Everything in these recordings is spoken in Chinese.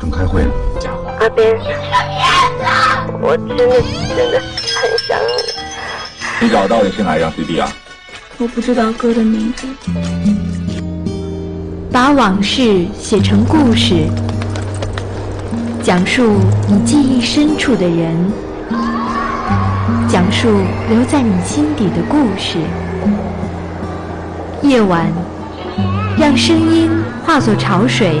正开会呢。阿斌，我真的真的很想你。你找到底是哪一张 CD 啊？我不知道歌的名字。把往事写成故事，讲述你记忆深处的人，讲述留在你心底的故事。夜晚，让声音化作潮水，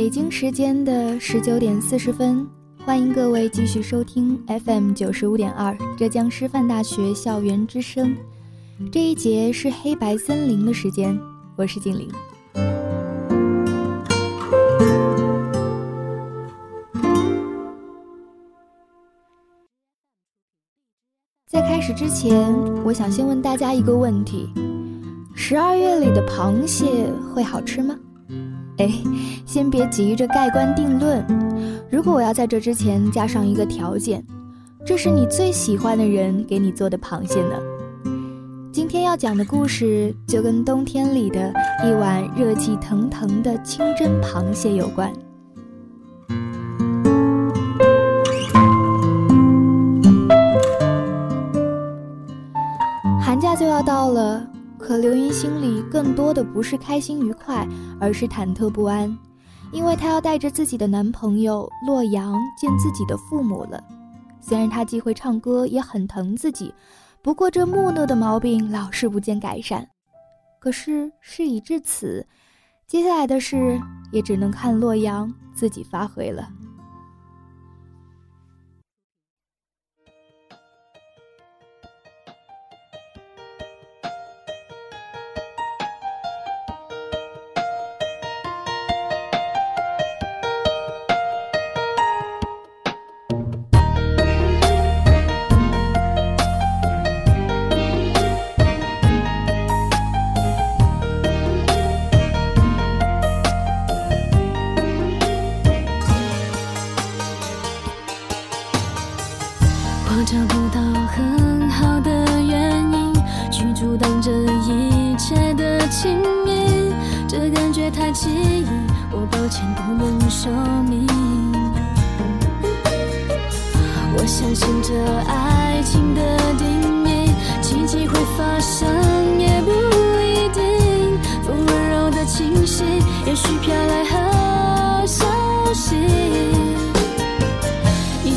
北京时间的十九点四十分，欢迎各位继续收听 FM 九十五点二浙江师范大学校园之声。这一节是黑白森林的时间，我是静玲。在开始之前，我想先问大家一个问题：十二月里的螃蟹会好吃吗？哎，先别急着盖棺定论。如果我要在这之前加上一个条件，这是你最喜欢的人给你做的螃蟹呢？今天要讲的故事就跟冬天里的一碗热气腾腾的清蒸螃蟹有关。寒假就要到了。可刘英心里更多的不是开心愉快，而是忐忑不安，因为她要带着自己的男朋友洛阳见自己的父母了。虽然她既会唱歌，也很疼自己，不过这木讷的毛病老是不见改善。可是事已至此，接下来的事也只能看洛阳自己发挥了。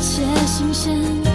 一切新鲜。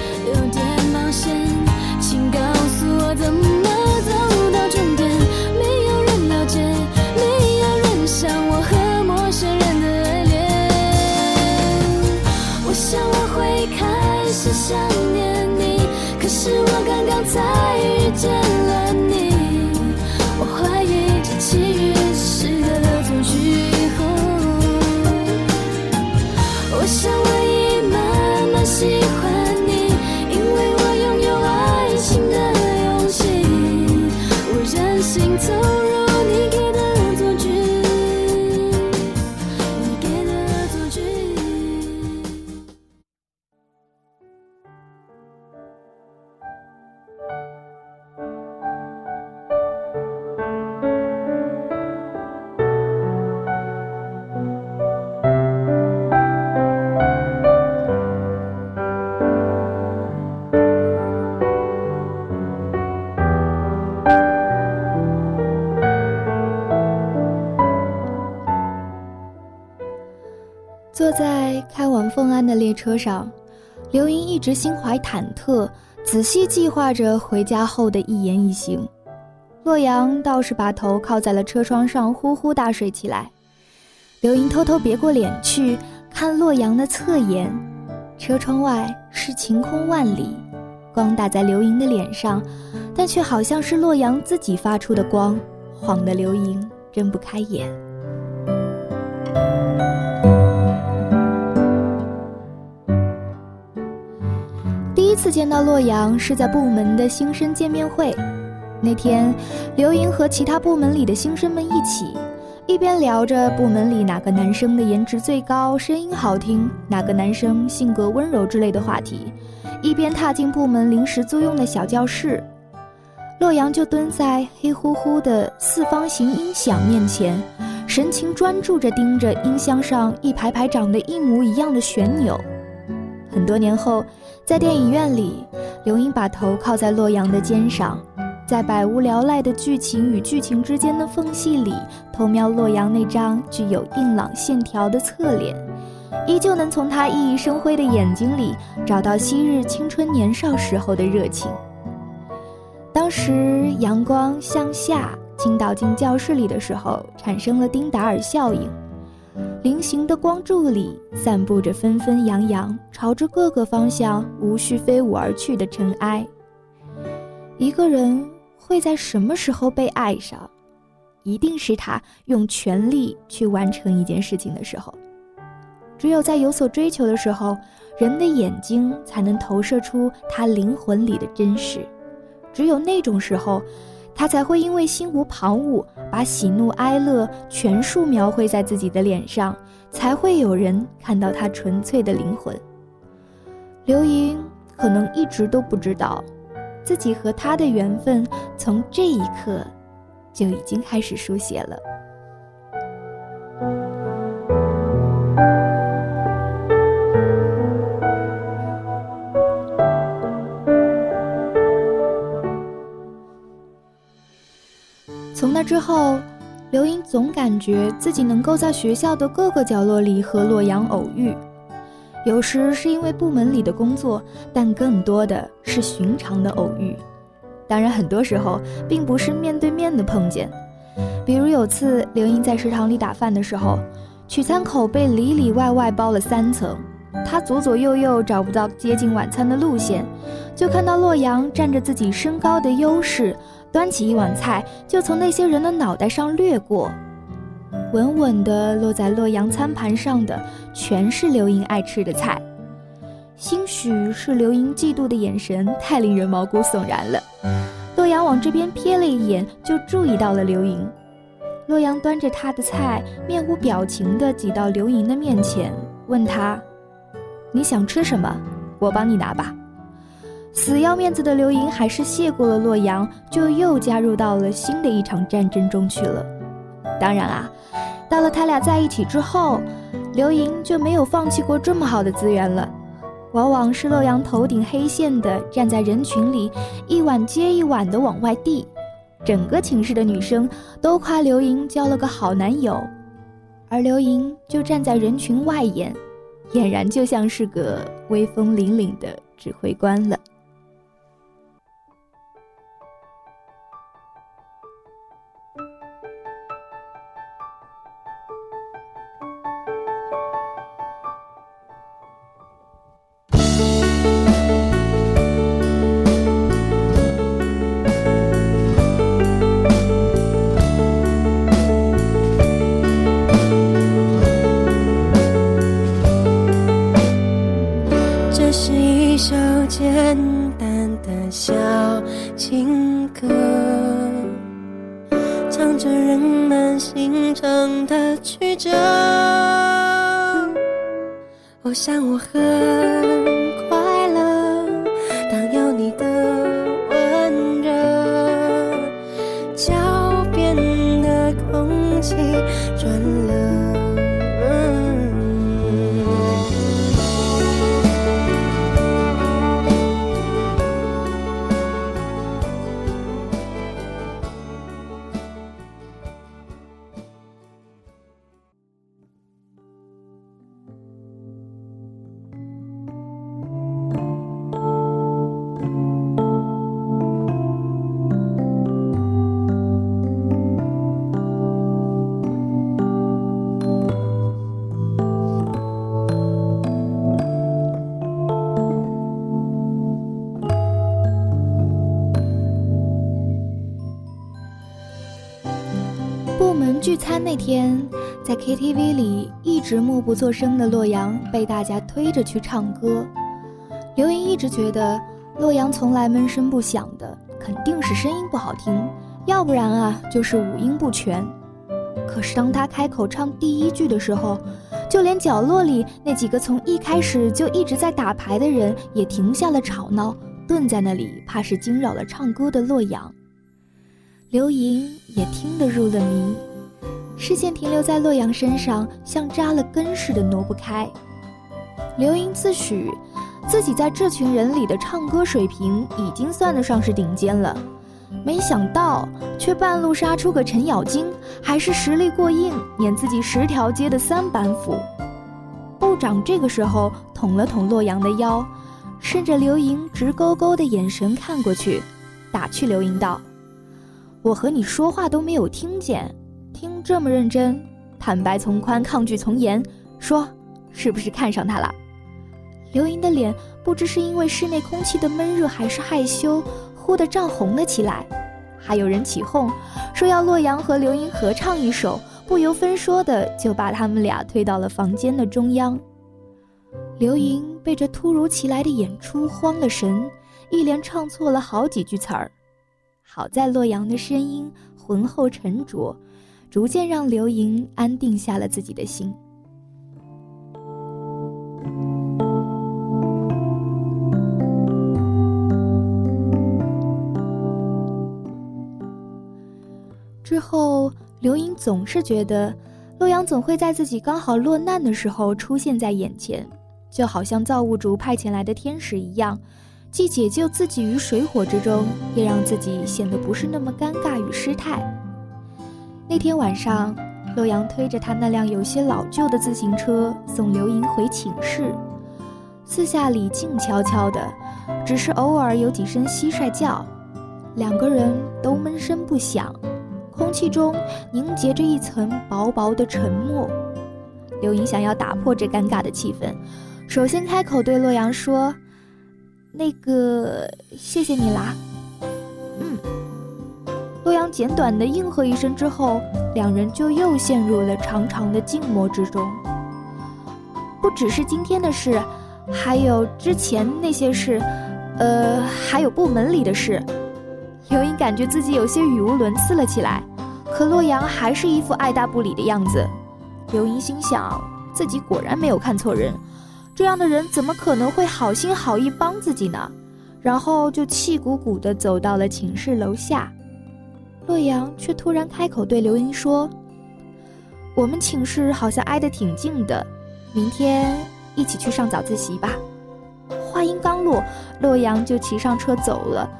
坐在开往凤安的列车上，刘英一直心怀忐忑，仔细计划着回家后的一言一行。洛阳倒是把头靠在了车窗上，呼呼大睡起来。刘英偷偷别过脸去，看洛阳的侧颜，车窗外是晴空万里，光打在刘莹的脸上，但却好像是洛阳自己发出的光，晃得刘莹睁不开眼。次见到洛阳是在部门的新生见面会，那天，刘莹和其他部门里的新生们一起。一边聊着部门里哪个男生的颜值最高、声音好听，哪个男生性格温柔之类的话题，一边踏进部门临时租用的小教室，洛阳就蹲在黑乎乎的四方形音响面前，神情专注着盯着音箱上一排排长得一模一样的旋钮。很多年后，在电影院里，刘英把头靠在洛阳的肩上。在百无聊赖的剧情与剧情之间的缝隙里，偷瞄洛阳那张具有硬朗线条的侧脸，依旧能从他熠熠生辉的眼睛里找到昔日青春年少时候的热情。当时阳光向下倾倒进教室里的时候，产生了丁达尔效应，菱形的光柱里散布着纷纷扬扬朝着各个方向无序飞舞而去的尘埃。一个人。会在什么时候被爱上？一定是他用全力去完成一件事情的时候。只有在有所追求的时候，人的眼睛才能投射出他灵魂里的真实。只有那种时候，他才会因为心无旁骛，把喜怒哀乐全数描绘在自己的脸上，才会有人看到他纯粹的灵魂。刘莹可能一直都不知道。自己和他的缘分从这一刻就已经开始书写了。从那之后，刘英总感觉自己能够在学校的各个角落里和洛阳偶遇。有时是因为部门里的工作，但更多的是寻常的偶遇。当然，很多时候并不是面对面的碰见。比如有次刘英在食堂里打饭的时候，取餐口被里里外外包了三层，她左左右右找不到接近晚餐的路线，就看到洛阳占着自己身高的优势，端起一碗菜就从那些人的脑袋上掠过。稳稳地落在洛阳餐盘上的，全是刘莹爱吃的菜。兴许是刘莹嫉妒的眼神太令人毛骨悚然了。洛阳往这边瞥了一眼，就注意到了刘莹。洛阳端着他的菜，面无表情地挤到刘莹的面前，问他：“你想吃什么？我帮你拿吧。”死要面子的刘莹还是谢过了洛阳，就又加入到了新的一场战争中去了。当然啊。到了他俩在一起之后，刘莹就没有放弃过这么好的资源了，往往是洛阳头顶黑线的站在人群里，一碗接一碗的往外递，整个寝室的女生都夸刘莹交了个好男友，而刘莹就站在人群外沿，俨然就像是个威风凛凛的指挥官了。餐那天，在 KTV 里一直默不作声的洛阳被大家推着去唱歌。刘莹一直觉得洛阳从来闷声不响的，肯定是声音不好听，要不然啊就是五音不全。可是当他开口唱第一句的时候，就连角落里那几个从一开始就一直在打牌的人也停下了吵闹，顿在那里，怕是惊扰了唱歌的洛阳。刘莹也听得入了迷。视线停留在洛阳身上，像扎了根似的挪不开。刘英自诩自己在这群人里的唱歌水平已经算得上是顶尖了，没想到却半路杀出个程咬金，还是实力过硬，撵自己十条街的三板斧。部长这个时候捅了捅洛阳的腰，顺着刘莹直勾勾的眼神看过去，打趣刘莹道：“我和你说话都没有听见。”听这么认真，坦白从宽，抗拒从严，说是不是看上他了？刘莹的脸不知是因为室内空气的闷热，还是害羞，忽地涨红了起来。还有人起哄，说要洛阳和刘莹合唱一首，不由分说的就把他们俩推到了房间的中央。刘莹被这突如其来的演出慌了神，一连唱错了好几句词儿。好在洛阳的声音浑厚沉着。逐渐让刘莹安定下了自己的心。之后，刘莹总是觉得，洛阳总会在自己刚好落难的时候出现在眼前，就好像造物主派遣来的天使一样，既解救自己于水火之中，也让自己显得不是那么尴尬与失态。那天晚上，洛阳推着他那辆有些老旧的自行车送刘莹回寝室。四下里静悄悄的，只是偶尔有几声蟋蟀叫。两个人都闷声不响，空气中凝结着一层薄薄的沉默。刘莹想要打破这尴尬的气氛，首先开口对洛阳说：“那个，谢谢你啦。”洛阳简短的应和一声之后，两人就又陷入了长长的静默之中。不只是今天的事，还有之前那些事，呃，还有部门里的事。刘英感觉自己有些语无伦次了起来，可洛阳还是一副爱答不理的样子。刘英心想，自己果然没有看错人，这样的人怎么可能会好心好意帮自己呢？然后就气鼓鼓地走到了寝室楼下。洛阳却突然开口对刘英说：“我们寝室好像挨得挺近的，明天一起去上早自习吧。”话音刚落，洛阳就骑上车走了，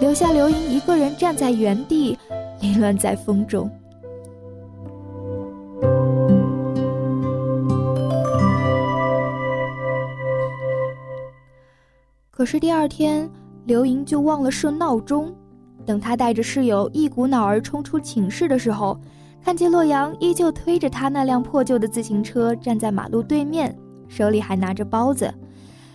留下刘英一个人站在原地，凌乱在风中。可是第二天，刘莹就忘了设闹钟。等他带着室友一股脑儿冲出寝室的时候，看见洛阳依旧推着他那辆破旧的自行车站在马路对面，手里还拿着包子。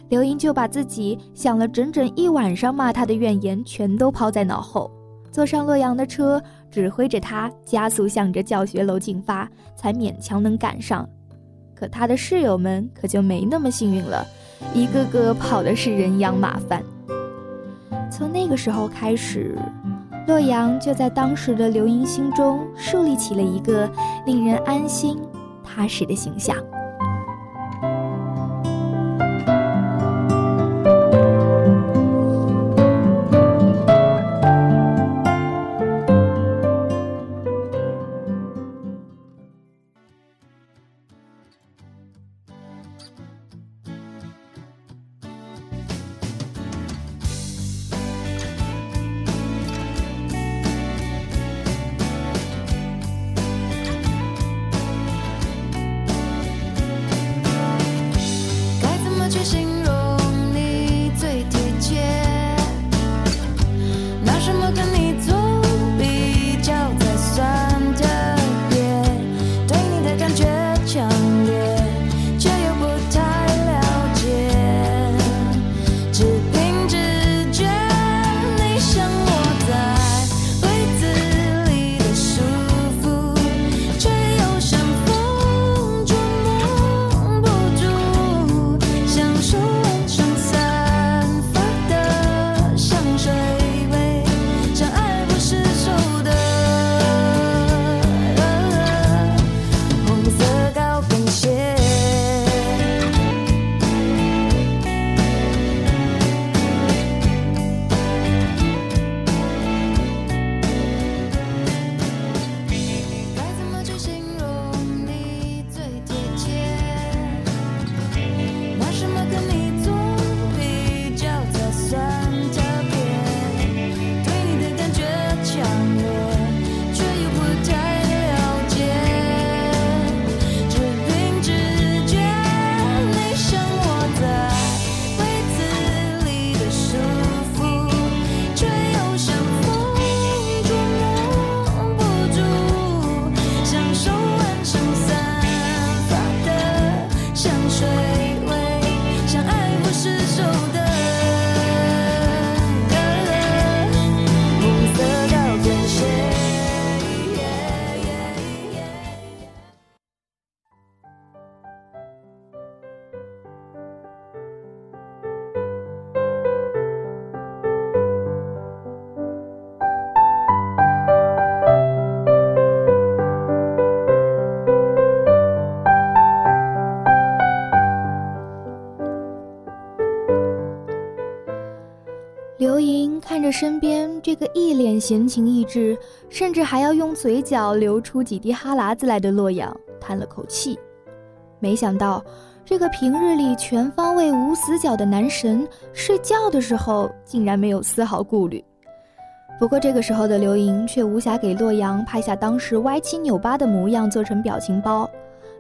刘英就把自己想了整整一晚上骂他的怨言全都抛在脑后，坐上洛阳的车，指挥着他加速向着教学楼进发，才勉强能赶上。可他的室友们可就没那么幸运了，一个个跑的是人仰马翻。从那个时候开始。洛阳就在当时的刘英心中树立起了一个令人安心、踏实的形象。身边这个一脸闲情逸致，甚至还要用嘴角流出几滴哈喇子来的洛阳叹了口气。没想到，这个平日里全方位无死角的男神，睡觉的时候竟然没有丝毫顾虑。不过这个时候的刘莹却无暇给洛阳拍下当时歪七扭八的模样做成表情包，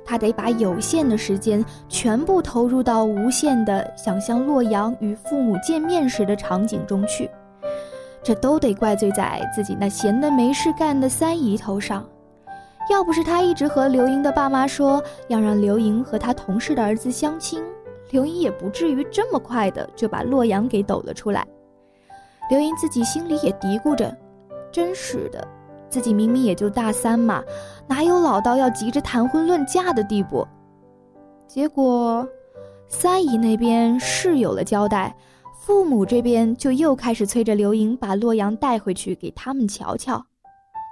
她得把有限的时间全部投入到无限的想象洛阳与父母见面时的场景中去。这都得怪罪在自己那闲得没事干的三姨头上。要不是她一直和刘莹的爸妈说要让刘莹和她同事的儿子相亲，刘莹也不至于这么快的就把洛阳给抖了出来。刘莹自己心里也嘀咕着：“真是的，自己明明也就大三嘛，哪有老到要急着谈婚论嫁的地步？”结果，三姨那边是有了交代，父母这边就又开始催着刘莹把洛阳带回去给他们瞧瞧。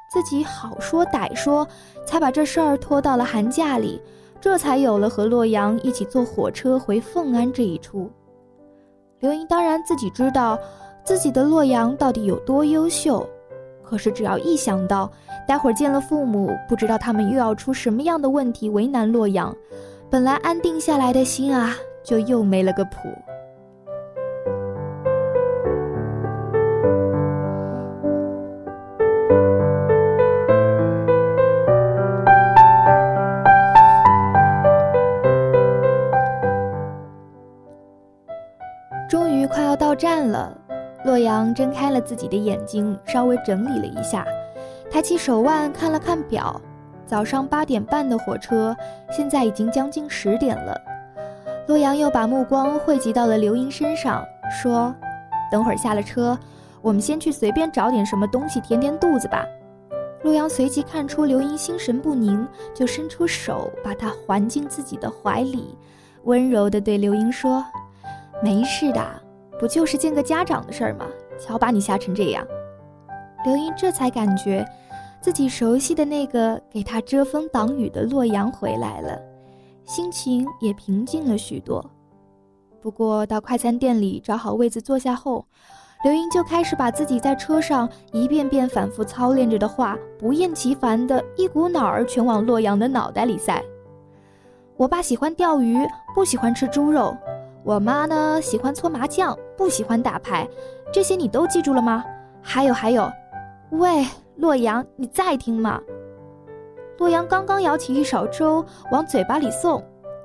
自己好说歹说，才把这事儿拖到了寒假里，这才有了和洛阳一起坐火车回凤安这一出。刘莹当然自己知道。自己的洛阳到底有多优秀？可是只要一想到待会儿见了父母，不知道他们又要出什么样的问题为难洛阳，本来安定下来的心啊，就又没了个谱。站了。洛阳睁开了自己的眼睛，稍微整理了一下，抬起手腕看了看表，早上八点半的火车，现在已经将近十点了。洛阳又把目光汇集到了刘英身上，说：“等会儿下了车，我们先去随便找点什么东西填填肚子吧。”洛阳随即看出刘英心神不宁，就伸出手把她环进自己的怀里，温柔地对刘英说：“没事的。”不就是见个家长的事儿吗？瞧把你吓成这样，刘英这才感觉，自己熟悉的那个给他遮风挡雨的洛阳回来了，心情也平静了许多。不过到快餐店里找好位子坐下后，刘英就开始把自己在车上一遍遍反复操练着的话不厌其烦的一股脑儿全往洛阳的脑袋里塞。我爸喜欢钓鱼，不喜欢吃猪肉。我妈呢喜欢搓麻将，不喜欢打牌，这些你都记住了吗？还有还有，喂，洛阳，你在听吗？洛阳刚刚舀起一勺粥往嘴巴里送，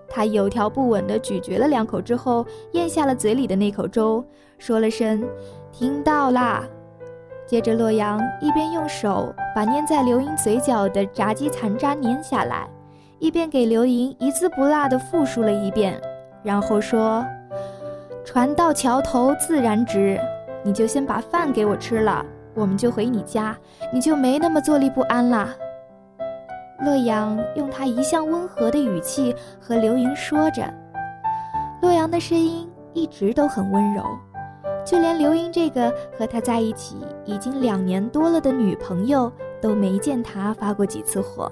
他有条不紊地咀嚼了两口之后，咽下了嘴里的那口粥，说了声“听到啦”。接着，洛阳一边用手把粘在刘英嘴角的炸鸡残渣粘下来，一边给刘莹一字不落地复述了一遍。然后说：“船到桥头自然直，你就先把饭给我吃了，我们就回你家，你就没那么坐立不安啦。”洛阳用他一向温和的语气和刘莹说着，洛阳的声音一直都很温柔，就连刘英这个和他在一起已经两年多了的女朋友都没见他发过几次火。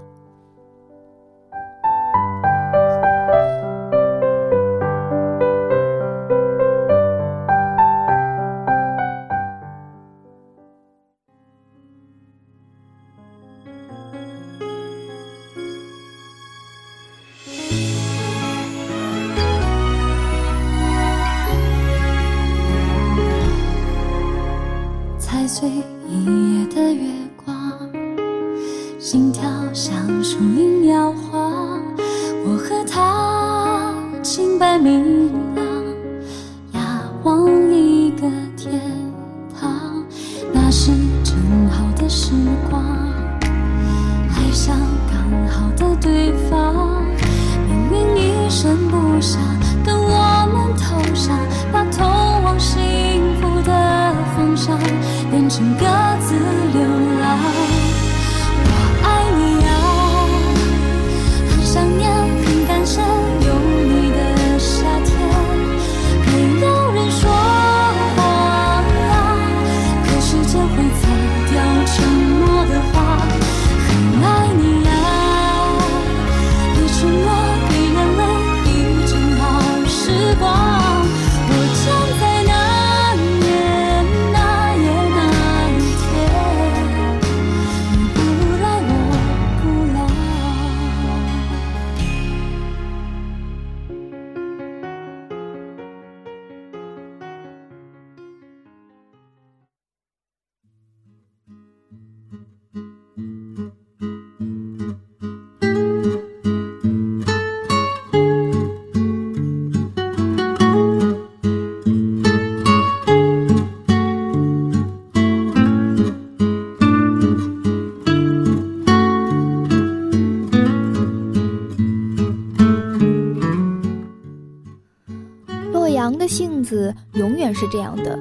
这样的，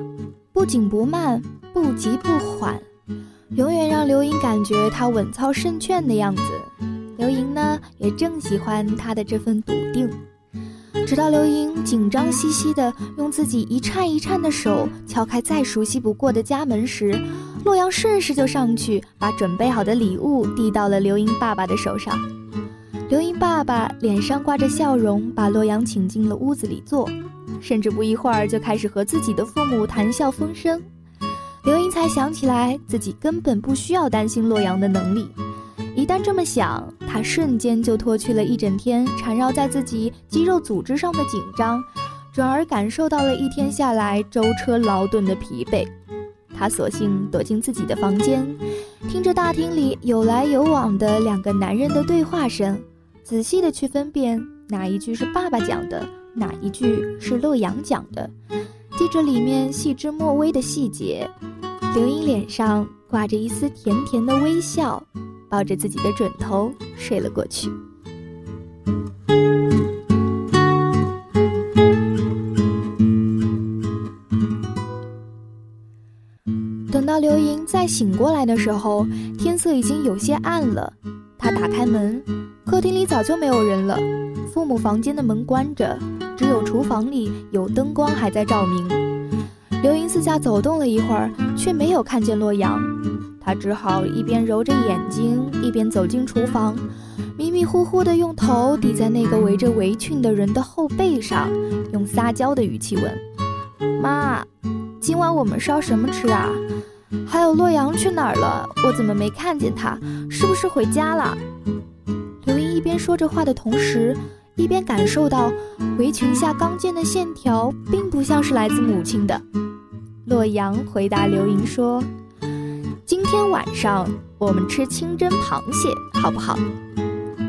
不紧不慢，不急不缓，永远让刘莹感觉他稳操胜券的样子。刘莹呢，也正喜欢他的这份笃定。直到刘莹紧张兮兮地用自己一颤一颤的手敲开再熟悉不过的家门时，洛阳顺势就上去把准备好的礼物递到了刘莹爸爸的手上。刘莹爸爸脸上挂着笑容，把洛阳请进了屋子里坐，甚至不一会儿就开始和自己的父母谈笑风生。刘英才想起来，自己根本不需要担心洛阳的能力。一旦这么想，他瞬间就脱去了一整天缠绕在自己肌肉组织上的紧张，转而感受到了一天下来舟车劳顿的疲惫。他索性躲进自己的房间，听着大厅里有来有往的两个男人的对话声，仔细的去分辨哪一句是爸爸讲的，哪一句是洛阳讲的，记着里面细枝末微的细节。刘英脸上挂着一丝甜甜的微笑。抱着自己的枕头睡了过去。等到刘莹再醒过来的时候，天色已经有些暗了。她打开门，客厅里早就没有人了，父母房间的门关着，厨房里有灯光还在照明。刘莹四下走动了一会儿，却没有看见洛阳。他只好一边揉着眼睛，一边走进厨房，迷迷糊糊地用头抵在那个围着围裙的人的后背上，用撒娇的语气问：“妈，今晚我们烧什么吃啊？还有洛阳去哪儿了？我怎么没看见他？是不是回家了？”刘英一边说着话的同时，一边感受到围裙下刚健的线条，并不像是来自母亲的。洛阳回答刘莹说。今天晚上我们吃清蒸螃蟹，好不好？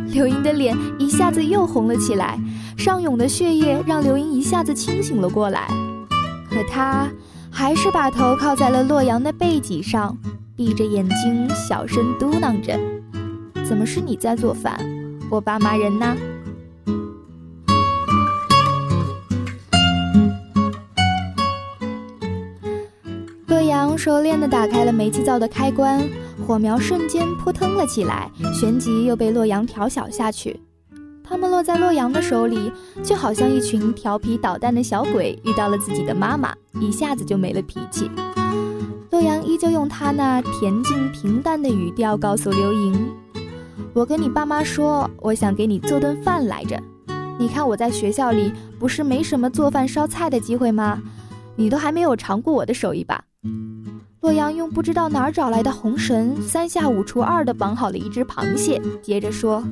刘莹的脸一下子又红了起来，上涌的血液让刘莹一下子清醒了过来。可她还是把头靠在了洛阳的背脊上，闭着眼睛小声嘟囔着：“怎么是你在做饭？我爸妈人呢？”熟练地打开了煤气灶的开关，火苗瞬间扑腾了起来，旋即又被洛阳调小下去。它们落在洛阳的手里，就好像一群调皮捣蛋的小鬼遇到了自己的妈妈，一下子就没了脾气。洛阳依旧用他那恬静平淡的语调告诉刘莹：“我跟你爸妈说，我想给你做顿饭来着。你看我在学校里不是没什么做饭烧菜的机会吗？你都还没有尝过我的手艺吧？”洛阳用不知道哪儿找来的红绳，三下五除二地绑好了一只螃蟹，接着说：“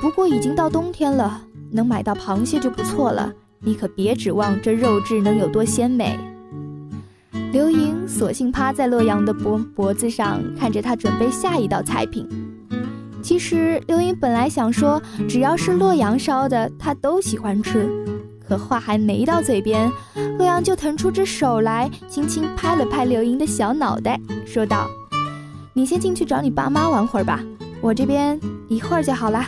不过已经到冬天了，能买到螃蟹就不错了。你可别指望这肉质能有多鲜美。”刘莹索性趴在洛阳的脖脖子上，看着他准备下一道菜品。其实刘莹本来想说，只要是洛阳烧的，她都喜欢吃。可话还没到嘴边，洛阳就腾出只手来，轻轻拍了拍刘莹的小脑袋，说道：“你先进去找你爸妈玩会儿吧，我这边一会儿就好了。”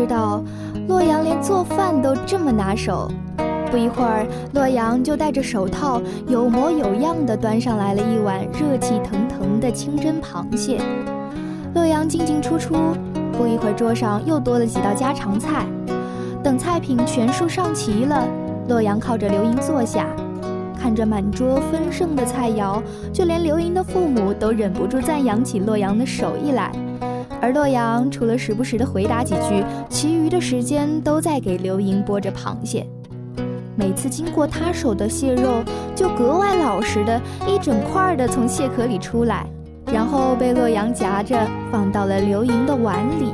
知道，洛阳连做饭都这么拿手。不一会儿，洛阳就戴着手套，有模有样地端上来了一碗热气腾腾的清蒸螃蟹。洛阳进进出出，不一会儿桌上又多了几道家常菜。等菜品全数上齐了，洛阳靠着刘莹坐下，看着满桌丰盛的菜肴，就连刘莹的父母都忍不住赞扬起洛阳的手艺来。而洛阳除了时不时的回答几句，其余的时间都在给刘莹剥着螃蟹。每次经过他手的蟹肉，就格外老实的一整块的从蟹壳里出来，然后被洛阳夹着放到了刘莹的碗里。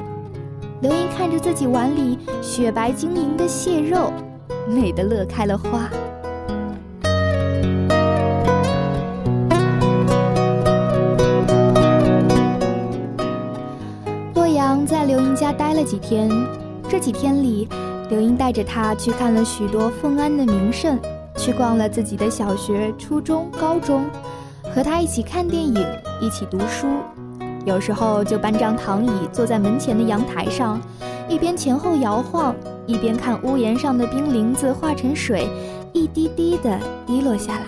刘莹看着自己碗里雪白晶莹的蟹肉，美得乐开了花。了几天，这几天里。刘英带着他去看了许多奉安的名胜，去逛了自己的小学、初中、高中，和他一起看电影，一起读书。有时候就搬张躺椅坐在门前的阳台上，一边前后摇晃，一边看屋檐上的冰凌子化成水，一滴滴的滴落下来。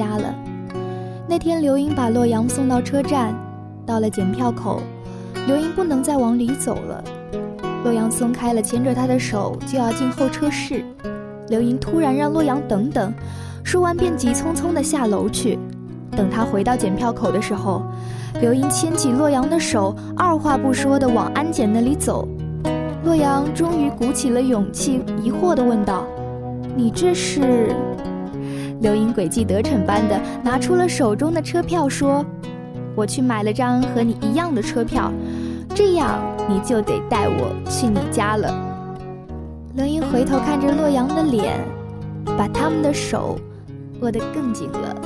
家了。那天，刘英把洛阳送到车站，到了检票口，刘英不能再往里走了。洛阳松开了牵着她的手，就要进候车室。刘英突然让洛阳等等，说完便急匆匆地下楼去。等他回到检票口的时候，刘英牵起洛阳的手，二话不说地往安检那里走。洛阳终于鼓起了勇气，疑惑地问道：“你这是？”刘英诡计得逞般的拿出了手中的车票，说：“我去买了张和你一样的车票，这样你就得带我去你家了。”刘英回头看着洛阳的脸，把他们的手握得更紧了。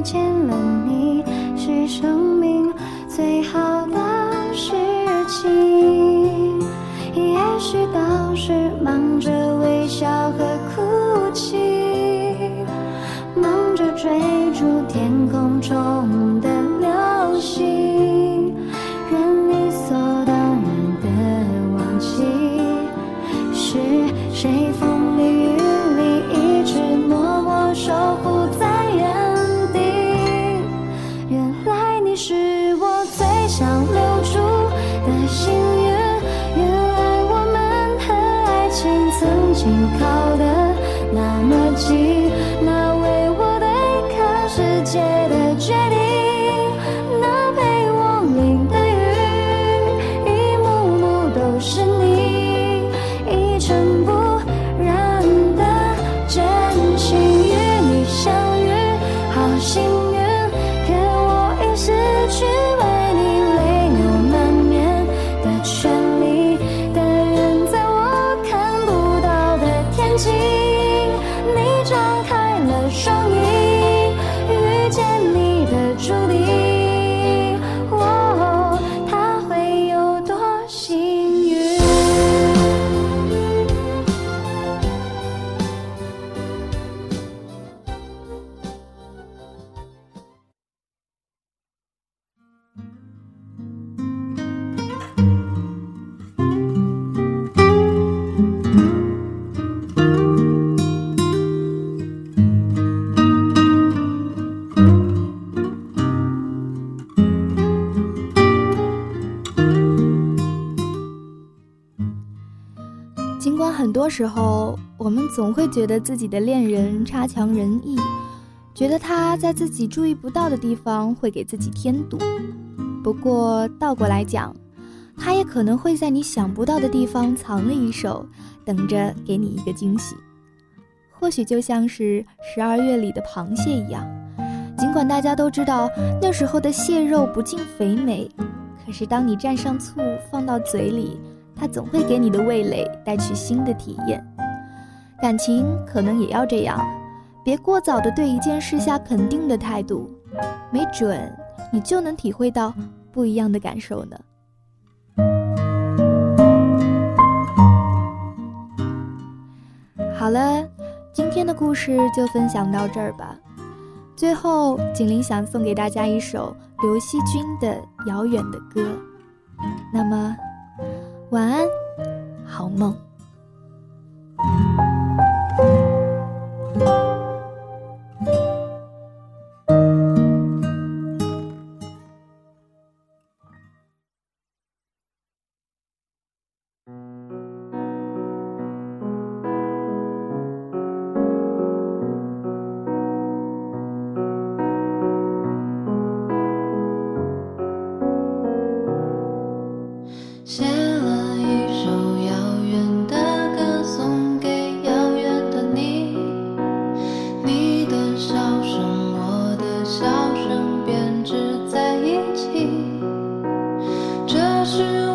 遇见了你是生命最好的事情也许当时忙着微笑和你张开了双翼时候，我们总会觉得自己的恋人差强人意，觉得他在自己注意不到的地方会给自己添堵。不过倒过来讲，他也可能会在你想不到的地方藏了一手，等着给你一个惊喜。或许就像是十二月里的螃蟹一样，尽管大家都知道那时候的蟹肉不尽肥美，可是当你蘸上醋放到嘴里。它总会给你的味蕾带去新的体验，感情可能也要这样，别过早的对一件事下肯定的态度，没准你就能体会到不一样的感受呢。好了，今天的故事就分享到这儿吧。最后，锦麟想送给大家一首刘惜君的《遥远的歌》，那么。晚安，好梦。可是。